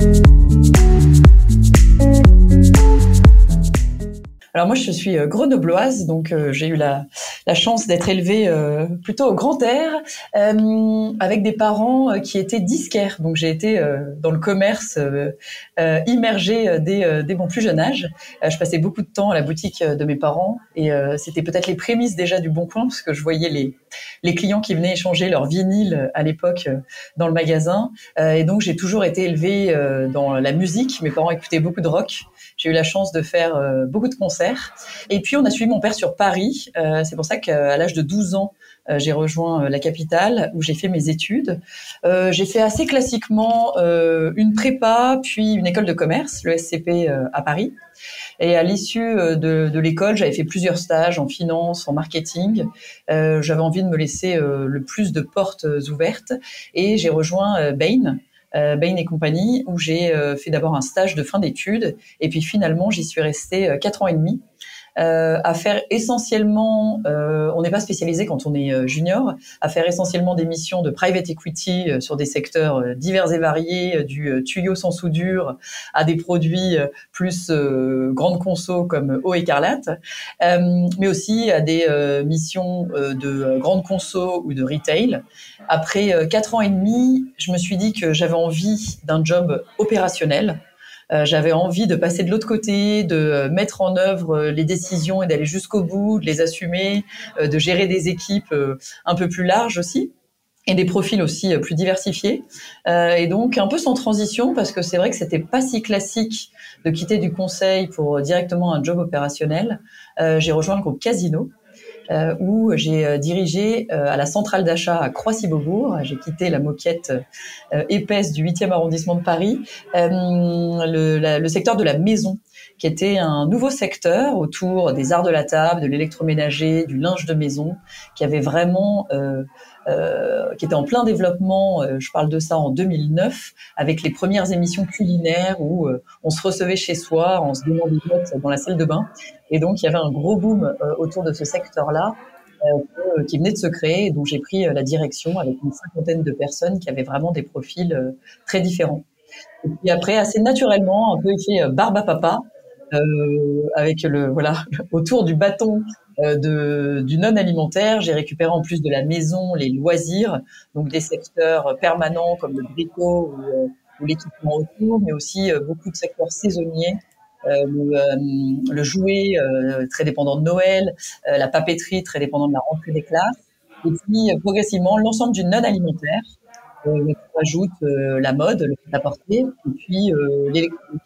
you Alors moi, je suis euh, grenobloise, donc euh, j'ai eu la, chance d'être élevée euh, plutôt au grand air, avec des parents qui étaient disquaires. Donc j'ai été dans le commerce immergée dès, mon plus jeune âge. je passais beaucoup de temps à la boutique de mes parents et c'était peut-être les prémices déjà du Bon Coin, parce que je voyais les, les clients qui venaient échanger leur vinyle à l'époque dans le magasin. et donc j'ai toujours été élevée dans la musique. Mes parents écoutaient beaucoup de rock. J'ai eu la chance de faire beaucoup de concerts. Et puis, on a suivi mon père sur Paris. Euh, c'est pour ça qu'à l'âge de 12 ans, euh, j'ai rejoint la capitale où j'ai fait mes études. j'ai fait assez classiquement une prépa, puis une école de commerce, le SCP à Paris. Et à l'issue de, de l'école, j'avais fait plusieurs stages en finance, en marketing. j'avais envie de me laisser le plus de portes ouvertes et j'ai rejoint Bain, euh, Bain et compagnie, où j'ai euh, fait d'abord un stage de fin d'études, et puis finalement j'y suis restée euh, quatre ans et demi. Euh, à faire essentiellement, euh, on n'est pas spécialisé quand on est euh, junior, à faire essentiellement des missions de private equity sur des secteurs divers et variés, du tuyau sans soudure à des produits plus grande conso comme eau écarlate, mais aussi à des missions de grande conso ou de retail. Après quatre ans et demi, je me suis dit que j'avais envie d'un job opérationnel euh, j'avais envie de passer de l'autre côté, de euh, mettre en œuvre euh, les décisions et d'aller jusqu'au bout, de les assumer, de gérer des équipes un peu plus larges aussi et des profils aussi plus diversifiés. Euh, et donc un peu sans transition parce que c'est vrai que c'était pas si classique de quitter du conseil pour directement un job opérationnel. Euh, j'ai rejoint le groupe Casino euh, où j'ai euh, dirigé euh, à la centrale d'achat à Croissy-Beaubourg. J'ai quitté la moquette épaisse du 8e arrondissement de Paris, le, le secteur de la maison qui était un nouveau secteur autour des arts de la table, de l'électroménager, du linge de maison, qui avait vraiment euh, euh, qui était en plein développement. Euh, je parle de ça en 2009, avec les premières émissions culinaires où euh, on se recevait chez soi, on se demandait des dans la salle de bain. Et donc, il y avait un gros boom autour de ce secteur-là. qui venait de se créer, et dont j'ai pris la direction avec une cinquantaine de personnes qui avaient vraiment des profils très différents. Et puis après, assez naturellement, un peu barbe à papa, avec le voilà autour du bâton euh, de, du non alimentaire. J'ai récupéré en plus de la maison les loisirs, donc des secteurs permanents comme le brico ou, euh, l'équipement autour, mais aussi euh, beaucoup de secteurs saisonniers. Le, le, jouet très dépendant de Noël, la papeterie très dépendant de la rentrée des classes, et puis progressivement l'ensemble du non alimentaire. on ajoute la mode, le fait à porter, et puis l'électronique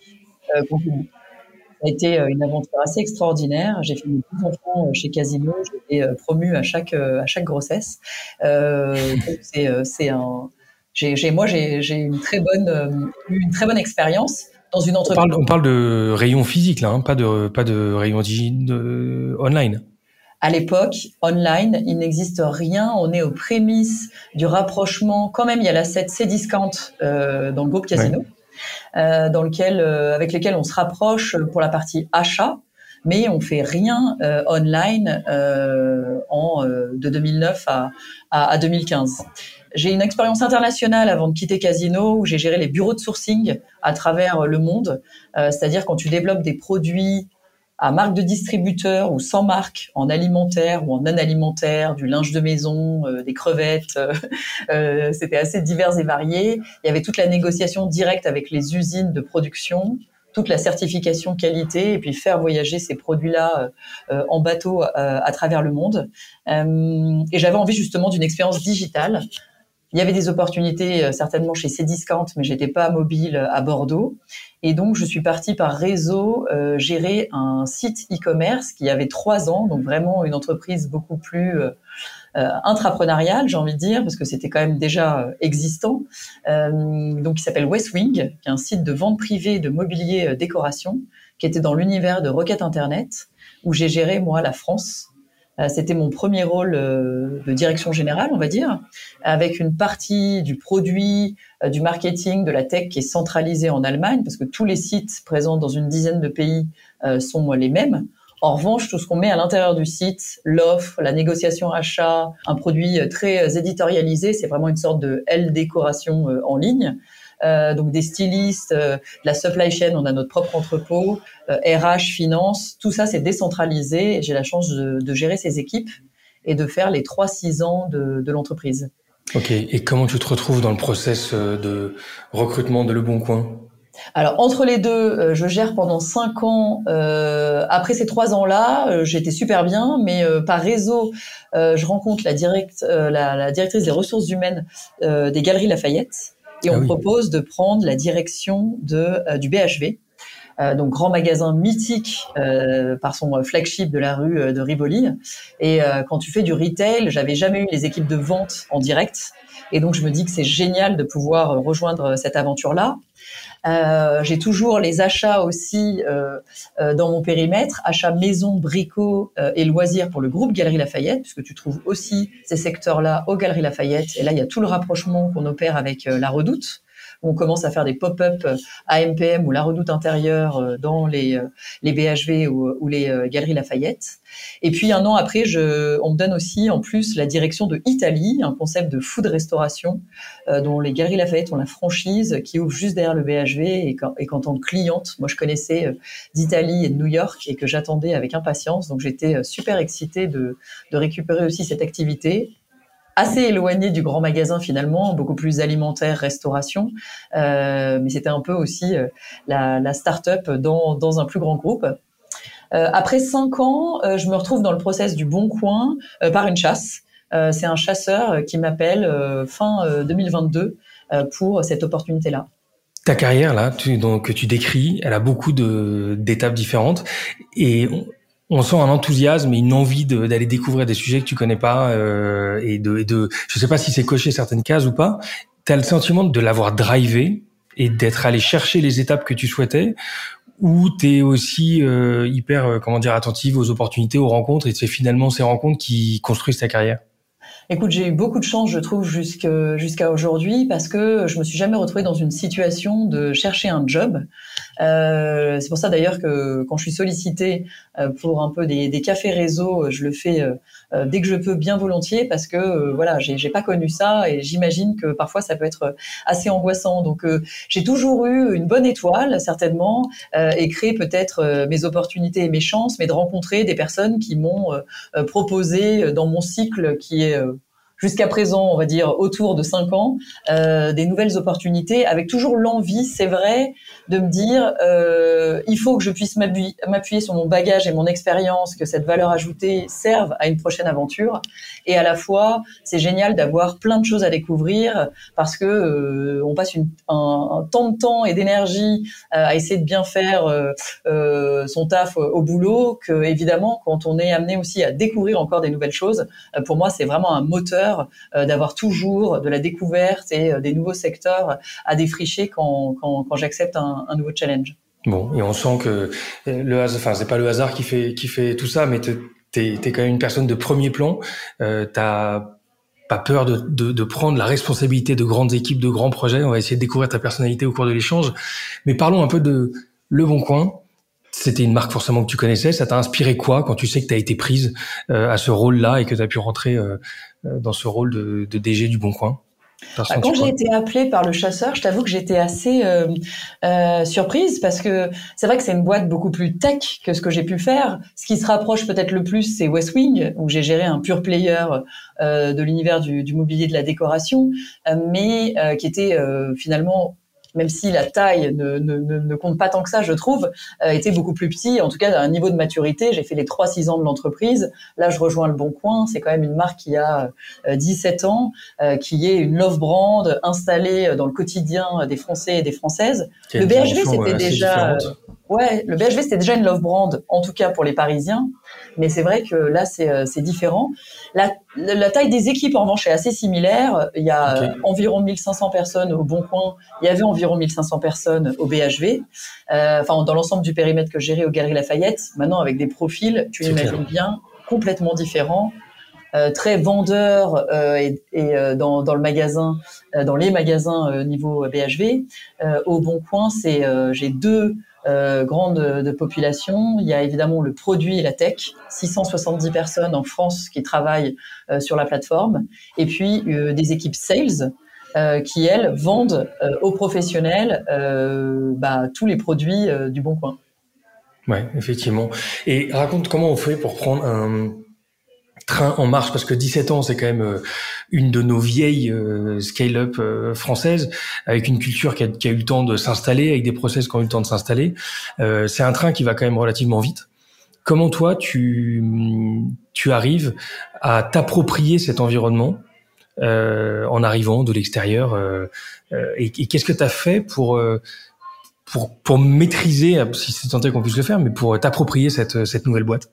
a été euh, une aventure assez extraordinaire. J'ai fait mes deux enfants euh, chez Casino. J'ai été euh, promue à chaque à chaque grossesse. Euh, c'est c'est un j'ai moi j'ai une très bonne une très bonne expérience dans une entreprise. On parle, on parle de rayon physique là, hein, pas de pas de rayon de, online. À l'époque, online, il n'existe rien. On est aux prémices du rapprochement. Quand même, il y a la 7 C-Discount euh, dans le groupe Casino. Dans lequel, euh, avec lesquels on se rapproche pour la partie achat, mais on fait rien euh, online en de 2009 à, à, à 2015. J'ai une expérience internationale avant de quitter Casino où j'ai géré les bureaux de sourcing à travers le monde. C'est-à-dire quand tu développes des produits à marque de distributeur ou sans marque, en alimentaire ou en non alimentaire, du linge de maison, euh, des crevettes. Euh, euh, C'était assez divers et varié. Il y avait toute la négociation directe avec les usines de production, toute la certification qualité et puis faire voyager ces produits-là euh, en bateau à travers le monde. et j'avais envie justement d'une expérience digitale il y avait des opportunités euh, certainement chez Cdiscount, mais j'étais pas mobile à Bordeaux. Et donc, je suis partie par réseau euh, gérer un site e-commerce qui avait trois ans, donc vraiment une entreprise beaucoup plus euh, euh intrapreneuriale, j'ai envie de dire, parce que c'était quand même déjà existant. Euh, donc, qui s'appelle Westwing, qui est un site de vente privée de mobilier décoration, qui était dans l'univers de Rocket Internet, où j'ai géré moi la France euh, c'était mon premier rôle euh, de direction générale, on va dire, avec une partie du produit, euh, du marketing, de la tech qui est centralisée en Allemagne, parce que tous les sites présents dans une dizaine de pays sont les mêmes. En revanche, tout ce qu'on met à l'intérieur du site, l'offre, la négociation achat, un produit très éditorialisé, c'est vraiment une sorte de L décoration en ligne. Donc des stylistes, la supply chain, on a notre propre entrepôt, RH, finance, tout ça c'est décentralisé. J'ai la chance de, de, gérer ces équipes et de faire les 3-6 ans de, de l'entreprise. Ok, et comment tu te retrouves dans le process de recrutement de Le Bon Coin? Alors entre les deux, euh, je gère pendant cinq ans. Euh, après ces trois ans-là, euh, j'étais super bien, mais par réseau, je rencontre la, direct, la, directrice des ressources humaines des Galeries Lafayette et on ah me propose de prendre la direction de, du BHV. donc grand magasin mythique par son flagship de la rue de Rivoli. Et quand tu fais du retail, j'avais jamais eu les équipes de vente en direct. Et donc je me dis que c'est génial de pouvoir rejoindre cette aventure-là. Euh, j'ai toujours les achats aussi euh, euh, dans mon périmètre, achats maison, bricots et loisirs pour le groupe Galerie Lafayette, puisque tu trouves aussi ces secteurs-là au Galerie Lafayette. Et là, il y a tout le rapprochement qu'on opère avec la Redoute on commence à faire des pop-up AMPM ou la redoute intérieure euh, dans les, euh, les BHV ou, les euh, galeries Lafayette. Et puis un an après, je, on me donne aussi en plus la direction de Italie, un concept de food restauration dont les galeries Lafayette ont la franchise qui ouvre juste derrière le BHV et qu'en tant que cliente, moi je connaissais d'Italie et de New York et que j'attendais avec impatience. Donc j'étais super excitée de, de récupérer aussi cette activité assez éloigné du grand magasin finalement, beaucoup plus alimentaire, restauration, euh, mais c'était un peu aussi euh, la, la start-up dans, dans un plus grand groupe. Euh, après cinq ans, euh, je me retrouve dans le process du Bon Coin euh, par une chasse. C'est un chasseur qui m'appelle fin 2022 pour cette opportunité-là. Ta carrière là, tu, donc, que tu décris, elle a beaucoup d'étapes différentes et sent un enthousiasme et une envie d'aller découvrir des sujets que tu connais pas euh, et de, et de je sais pas si c'est coché certaines cases ou pas. Tu as le sentiment de l'avoir drivé et d'être allé chercher les étapes que tu souhaitais ou tu es aussi euh, hyper euh, comment dire attentive aux opportunités, aux rencontres et c'est finalement ces rencontres qui construisent ta carrière? Écoute, j'ai eu beaucoup de chance, je trouve, jusqu'à aujourd'hui, parce que je me suis jamais retrouvée dans une situation de chercher un job. Euh, c'est pour ça d'ailleurs que quand je suis sollicitée euh, pour un peu des, des cafés réseau, je le fais euh, euh, dès que je peux bien volontiers parce que euh, voilà, j'ai pas connu ça et j'imagine que parfois ça peut être assez angoissant. Donc j'ai toujours eu une bonne étoile certainement et créé peut-être mes opportunités et mes chances, mais de rencontrer des personnes qui m'ont proposé dans mon cycle qui est jusqu'à présent, on va dire autour de cinq ans, euh, des nouvelles opportunités, avec toujours l'envie, c'est vrai, de me dire, euh, il faut que je puisse m'appuyer sur mon bagage et mon expérience, que cette valeur ajoutée serve à une prochaine aventure. Et à la fois, c'est génial d'avoir plein de choses à découvrir parce que euh, on passe une, un, un, temps de temps et d'énergie euh, à essayer de bien faire euh, son taf au boulot, que évidemment, quand on est amené aussi à découvrir encore des nouvelles choses, pour moi, c'est vraiment un moteur euh, d'avoir toujours de la découverte et euh, des nouveaux secteurs à défricher quand, quand, j'accepte un, nouveau challenge. Bon, et on sent que le hasard, enfin c'est pas le hasard qui fait qui fait tout ça, mais t'es es quand même une personne de premier plan. Euh, T'as pas peur de, de, prendre la responsabilité de grandes équipes, de grands projets. On va essayer de découvrir ta personnalité au cours de l'échange. Mais parlons un peu de Le Bon Coin. C'était une marque forcément que tu connaissais. Ça t'a inspiré quoi quand tu sais que tu as été prise euh, à ce rôle-là et que tu as pu rentrer euh, euh, dans ce rôle de, de DG du Bon Coin bah, quand j'ai été appelée par le chasseur, je t'avoue que j'étais assez euh, euh, surprise parce que c'est vrai que c'est une boîte beaucoup plus tech que ce que j'ai pu faire. Ce qui se rapproche peut-être le plus, c'est West Wing, où j'ai géré un pure player euh, de l'univers du, du, mobilier de la décoration, euh, mais qui était finalement même si la taille ne, ne, ne, compte pas tant que ça, je trouve, euh, était beaucoup plus petit. En tout cas, à un niveau de maturité, j'ai fait les 3-6 ans de l'entreprise. Là, je rejoins le Bon Coin. C'est quand même une marque qui a 17 euh, ans, euh, qui est une love brand installée dans le quotidien des Français et des Françaises. Le BHV, c'était déjà... Ouais, le BHV, c'était déjà une love brand, en tout cas pour les Parisiens. Mais c'est vrai que là, c'est différent. La, la, taille des équipes, en revanche, est assez similaire. Il y a environ 1500 personnes au Bon Coin. Il y avait environ 1500 personnes au BHV. Euh, enfin, dans l'ensemble du périmètre que gérais au Galeries Lafayette. Maintenant, avec des profils, tu l'imagines bien, complètement différents. Euh, très vendeurs euh, et, et euh, dans, dans, le magasin, euh, dans les magasins niveau BHV. au Bon Coin, c'est j'ai deux euh, grande de population. Il y a évidemment le produit et la tech, 670 personnes en France qui travaillent euh, sur la plateforme, et puis euh, des équipes sales qui elles vendent aux professionnels bah, tous les produits du Bon Coin. Ouais, effectivement. Et raconte comment on fait pour prendre un train en marche parce que 17 ans c'est quand même euh, une de nos vieilles euh, scale-up euh, françaises avec une culture qui a, eu le temps de s'installer avec des process qui ont eu le temps de s'installer. C'est un train qui va quand même relativement vite. Comment toi tu tu arrives à t'approprier cet environnement en arrivant de l'extérieur et, et qu'est-ce que tu as fait pour pour pour maîtriser si c'est tenté qu'on puisse le faire mais pour t'approprier cette cette nouvelle boîte?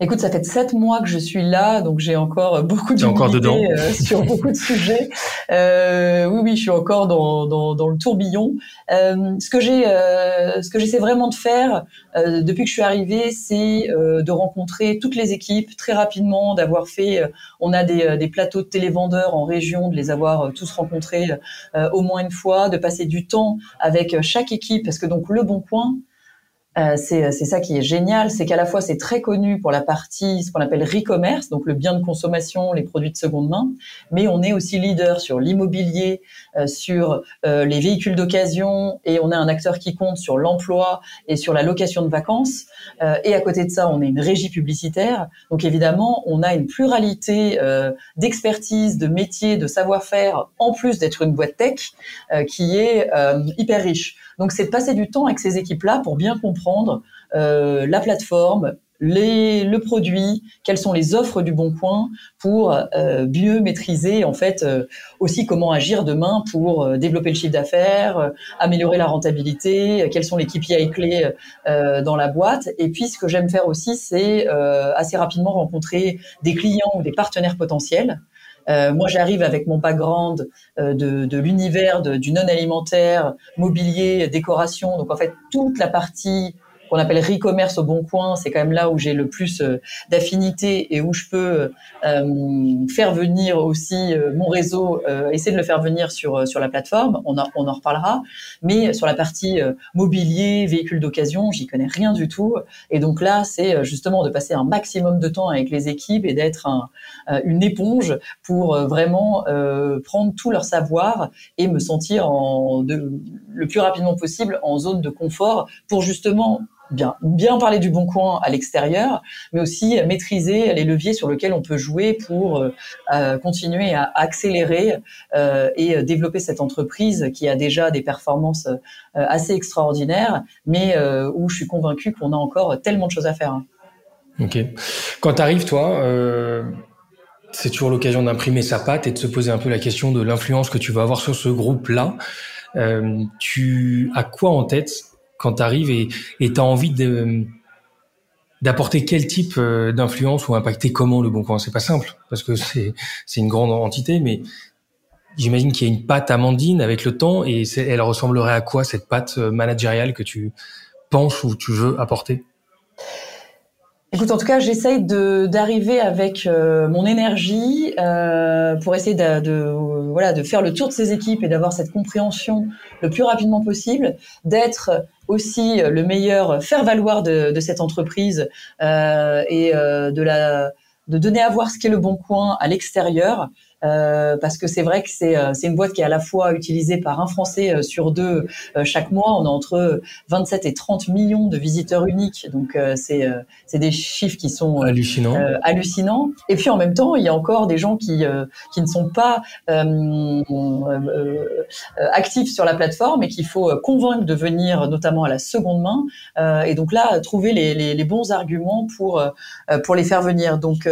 Écoute, ça fait sept mois que je suis là, donc j'ai encore beaucoup d'humilité euh, sur beaucoup de sujets. Euh, oui, oui, je suis encore dans, dans, dans le tourbillon. Euh, ce que j'ai, euh, ce que j'essaie vraiment de faire euh, depuis que je suis arrivée, c'est de rencontrer toutes les équipes très rapidement, d'avoir fait. on a des, des plateaux de télévendeurs en région, de les avoir tous rencontrés au moins une fois, de passer du temps avec chaque équipe, parce que donc le Bon Coin. Euh, c'est ça qui est génial, c'est qu'à la fois c'est très connu pour la partie ce qu'on appelle re-commerce, donc le bien de consommation, les produits de seconde main, mais on est aussi leader sur l'immobilier, euh, sur euh, les véhicules d'occasion, et on a un acteur qui compte sur l'emploi et sur la location de vacances. et à côté de ça, on est une régie publicitaire, donc évidemment on a une pluralité d'expertise, de métiers, de savoir-faire, en plus d'être une boîte tech qui est hyper riche. Donc c'est de passer du temps avec ces équipes-là pour bien comprendre euh, la plateforme, les, le produit, quelles sont les offres du Bon Coin pour euh, mieux maîtriser en fait euh, aussi comment agir demain pour euh, développer le chiffre d'affaires, euh, améliorer la rentabilité, quels sont les KPI clés dans la boîte. Et puis ce que j'aime faire aussi, c'est assez rapidement rencontrer des clients ou des partenaires potentiels euh, moi, j'arrive avec mon background euh, de, de l'univers du non alimentaire, mobilier, décoration. Donc, en fait, toute la partie qu'on appelle e-commerce au bon coin, c'est quand même là où j'ai le plus euh, d'affinité et où je peux euh, faire venir aussi euh, mon réseau, essayer de le faire venir sur sur la plateforme. On en, on en reparlera. Mais sur la partie mobilier, véhicule d'occasion, j'y connais rien du tout. Et donc là, c'est justement de passer un maximum de temps avec les équipes et d'être un, une éponge pour vraiment prendre tout leur savoir et me sentir en de, le plus rapidement possible en zone de confort pour justement bien, bien parler du bon coin à l'extérieur, mais aussi maîtriser les leviers sur lesquels on peut jouer pour euh, euh, continuer à accélérer euh, et développer cette entreprise qui a déjà des performances assez extraordinaires, mais où je suis convaincu qu'on a encore tellement de choses à faire. Ok. Quand arrives, toi, c'est toujours l'occasion d'imprimer sa patte et de se poser un peu la question de l'influence que tu vas avoir sur ce groupe-là. Tu as quoi en tête quand tu arrives et tu as envie de d'apporter quel type euh, d'influence ou impacter comment le bon coin? C'est pas simple parce que c'est c'est une grande entité, mais j'imagine qu'il y a une patte Amandine avec le temps et elle ressemblerait à quoi cette patte euh, managériale que tu penses ou tu veux apporter? Écoute, en tout cas, j'essaye de d'arriver avec euh, mon énergie euh, pour essayer de, de, voilà de faire le tour de ces équipes et d'avoir cette compréhension le plus rapidement possible, d'être aussi le meilleur faire valoir de, de cette entreprise euh, et euh, de la de donner à voir ce qu'est le bon coin à l'extérieur euh, parce que c'est vrai que c'est euh, c'est une boîte qui est à la fois utilisée par un Français euh, sur deux chaque mois. On a entre 27 et 30 millions de visiteurs uniques, donc c'est des chiffres qui sont hallucinants. hallucinants. Et puis en même temps, il y a encore des gens qui qui ne sont pas actifs sur la plateforme et qu'il faut convaincre de venir, notamment à la seconde main. et donc là, trouver les, les, les bons arguments pour pour les faire venir. Donc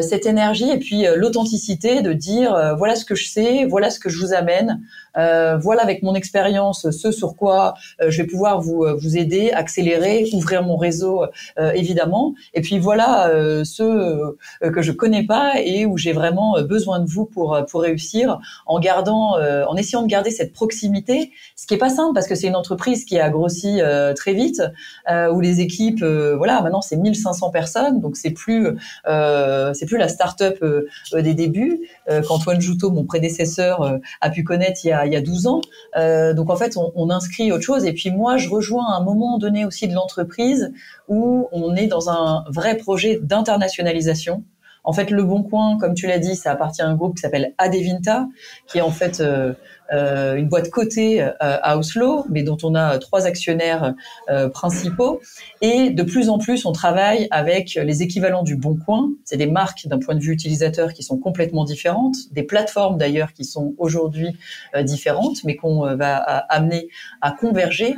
cette énergie et puis l'authenticité de dire euh, voilà ce que je sais, voilà ce que je vous amène, euh, voilà avec mon expérience ce sur quoi euh, je vais pouvoir vous vous aider, accélérer, ouvrir mon réseau évidemment. Et puis voilà ceux que je connais pas et où j'ai vraiment besoin de vous pour pour réussir, en gardant, en essayant de garder cette proximité, ce qui est pas simple parce que c'est une entreprise qui a grossi très vite, où les équipes, voilà, maintenant c'est 1500 personnes, donc c'est plus c'est plus la start-up des débuts. Euh, qu'Antoine Joutot, mon prédécesseur, euh, a pu connaître il y a, il y a 12 ans. Euh, donc en fait, on, on, inscrit autre chose. Et puis moi, je rejoins un moment donné aussi de l'entreprise où on est dans un vrai projet d'internationalisation En fait, Le Bon Coin, comme tu l'as dit, ça appartient à un groupe qui s'appelle Adevinta, qui est en fait une boîte cotée euh, à Oslo, mais dont on a trois actionnaires euh, principaux. Et de plus en plus, on travaille avec les équivalents du Bon Coin. C'est des marques d'un point de vue utilisateur qui sont complètement différentes, des plateformes d'ailleurs qui sont aujourd'hui différentes, mais qu'on va amener à converger.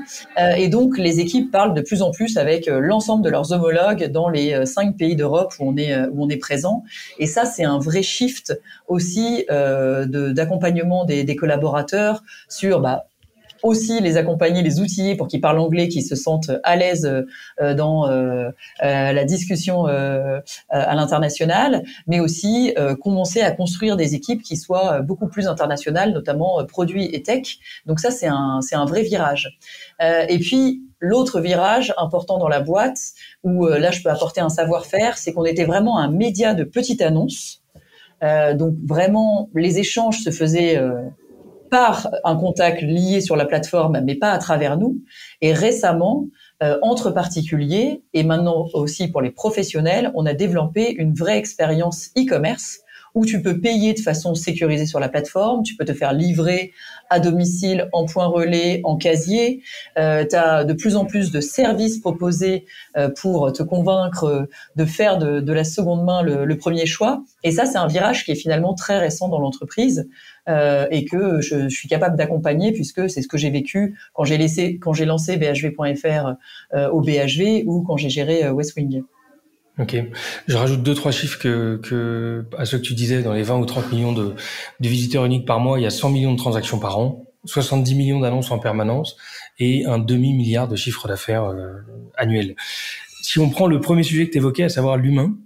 et donc, les équipes parlent de plus en plus avec l'ensemble de leurs homologues dans les cinq pays d'Europe où on est où on est présent. Et ça, c'est un vrai shift aussi d'accompagnement des, des collaborateurs sur bah, aussi les accompagner, les outiller pour qu'ils parlent anglais, qu'ils se sentent à l'aise euh, dans euh, euh, la discussion à l'international, mais aussi commencer à construire des équipes qui soient beaucoup plus internationales, notamment produits et tech. Donc ça, c'est un, c'est un vrai virage. et puis, L'autre virage important dans la boîte, où là je peux apporter un savoir-faire, c'est qu'on était vraiment un média de petite annonce. donc vraiment, les échanges se faisaient par un contact lié sur la plateforme, mais pas à travers nous. Et récemment, euh, entre particuliers et maintenant aussi pour les professionnels, on a développé une vraie expérience e-commerce où tu peux payer de façon sécurisée sur la plateforme, tu peux te faire livrer à domicile, en point relais, en casier. Euh, tu as de plus en plus de services proposés euh, pour te convaincre de faire de, la seconde main le, premier choix. Et ça, c'est un virage qui est finalement très récent dans l'entreprise euh, et que je, suis capable d'accompagner puisque c'est ce que j'ai vécu quand j'ai laissé, quand j'ai lancé BHV.fr au BHV ou quand j'ai géré Westwing. Ok. Je rajoute deux, trois chiffres que, que, à ceux que tu disais, dans les 20 ou 30 millions de, de visiteurs uniques par mois, il y a 100 millions de transactions par an, 70 millions d'annonces en permanence et un demi-milliard de chiffres d'affaires euh, annuels. Si on prend le premier sujet que tu évoquais, à savoir l'humain,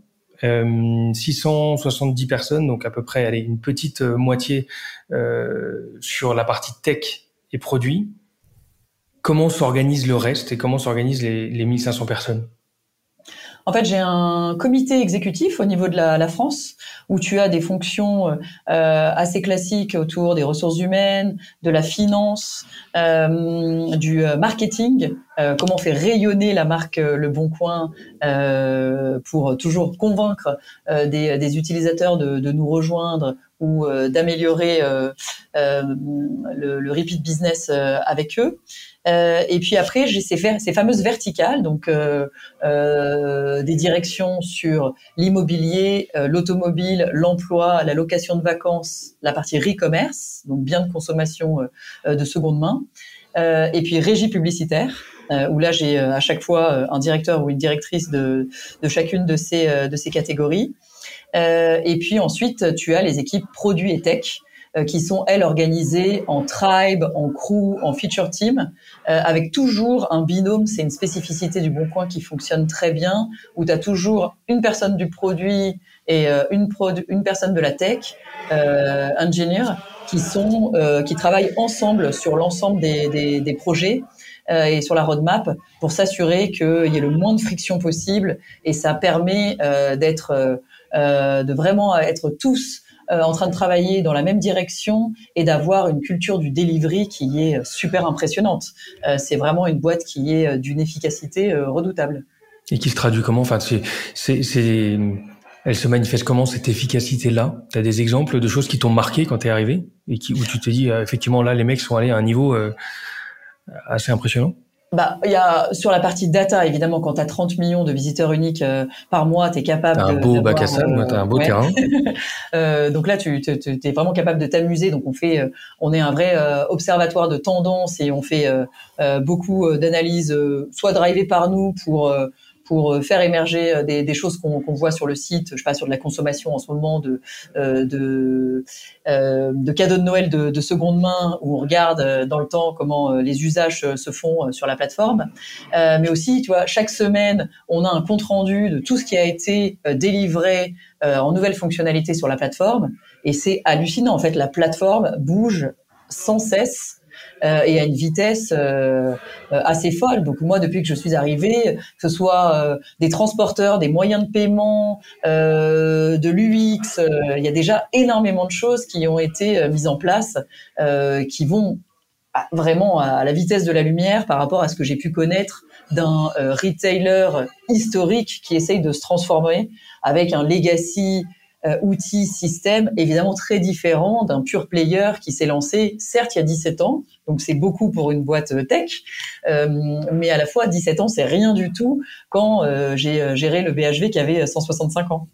euh, 670 personnes, donc à peu près allez, une petite euh, moitié euh, sur la partie tech et produits. Comment s'organise le reste et comment s'organisent les, les 1500 personnes? En fait, j'ai un comité exécutif au niveau de la, la, France où tu as des fonctions euh, assez classiques autour des ressources humaines, de la finance, euh, du euh, marketing, euh, comment fait rayonner la marque euh, Le Bon Coin pour toujours convaincre des, des, utilisateurs de, de, nous rejoindre ou d'améliorer le, le, repeat business avec eux. Euh, et puis après, j'ai ces, ces, fameuses verticales, donc euh, euh, des directions sur l'immobilier, l'automobile, l'emploi, la location de vacances, la partie re-commerce, donc bien de consommation de seconde main, et puis régie publicitaire. où là j'ai à chaque fois un directeur ou une directrice de, de chacune de ces, de ces catégories. et puis ensuite, tu as les équipes produits et tech, euh, qui sont, elles, organisées en tribe, en crew, en feature team, euh, avec toujours un binôme. C'est une spécificité du Bon Coin qui fonctionne très bien, où tu as toujours une personne du produit et euh, une, une personne de la tech, euh, ingénieur, qui, sont, qui travaillent ensemble sur l'ensemble des, des, des projets et sur la roadmap pour s'assurer qu'il y ait le moins de friction possible et ça permet d'être de vraiment être tous euh, en train de travailler dans la même direction et d'avoir une culture du delivery qui est super impressionnante. Euh, c'est vraiment une boîte qui est euh, d'une efficacité redoutable. Et qui se traduit comment? Enfin, c'est, c'est, elle se manifeste comment cette efficacité-là? Tu as des exemples de choses qui t'ont marqué quand tu es arrivé? Et qui, où tu te dis effectivement là les mecs sont allés à un niveau assez impressionnant? Bah, il y a sur la partie data, évidemment, quand tu as 30 millions de visiteurs uniques euh, par mois, tu es capable as un beau bac à sable, tu as un beau terrain. euh, donc là, tu es vraiment capable de t'amuser. Donc on fait, euh, on est un vrai euh, observatoire de tendance et on fait beaucoup d'analyses, soit drivées par nous pour pour euh, faire émerger euh, des, choses qu'on voit sur le site, je sais pas, sur de la consommation en ce moment, de, euh, de, de cadeaux de Noël de, seconde main, où on regarde dans le temps comment les usages se font sur la plateforme. mais aussi, tu vois, chaque semaine, on a un compte rendu de tout ce qui a été délivré en nouvelles fonctionnalités sur la plateforme. Et c'est hallucinant. En fait, la plateforme bouge sans cesse euh, et à une vitesse euh, euh, assez folle. Donc moi, depuis que je suis arrivée, que ce soit des transporteurs, des moyens de paiement, de l'UX, il y a déjà énormément de choses qui ont été mises en place, qui vont vraiment à la vitesse de la lumière par rapport à ce que j'ai pu connaître d'un retailer historique qui essaye de se transformer avec un legacy euh, outil, système évidemment très différent d'un pur player qui s'est lancé, certes, il y a 17 ans, donc c'est beaucoup pour une boîte euh, tech, euh, mais à la fois 17 ans, c'est rien du tout quand j'ai géré le BHV qui avait 165 ans.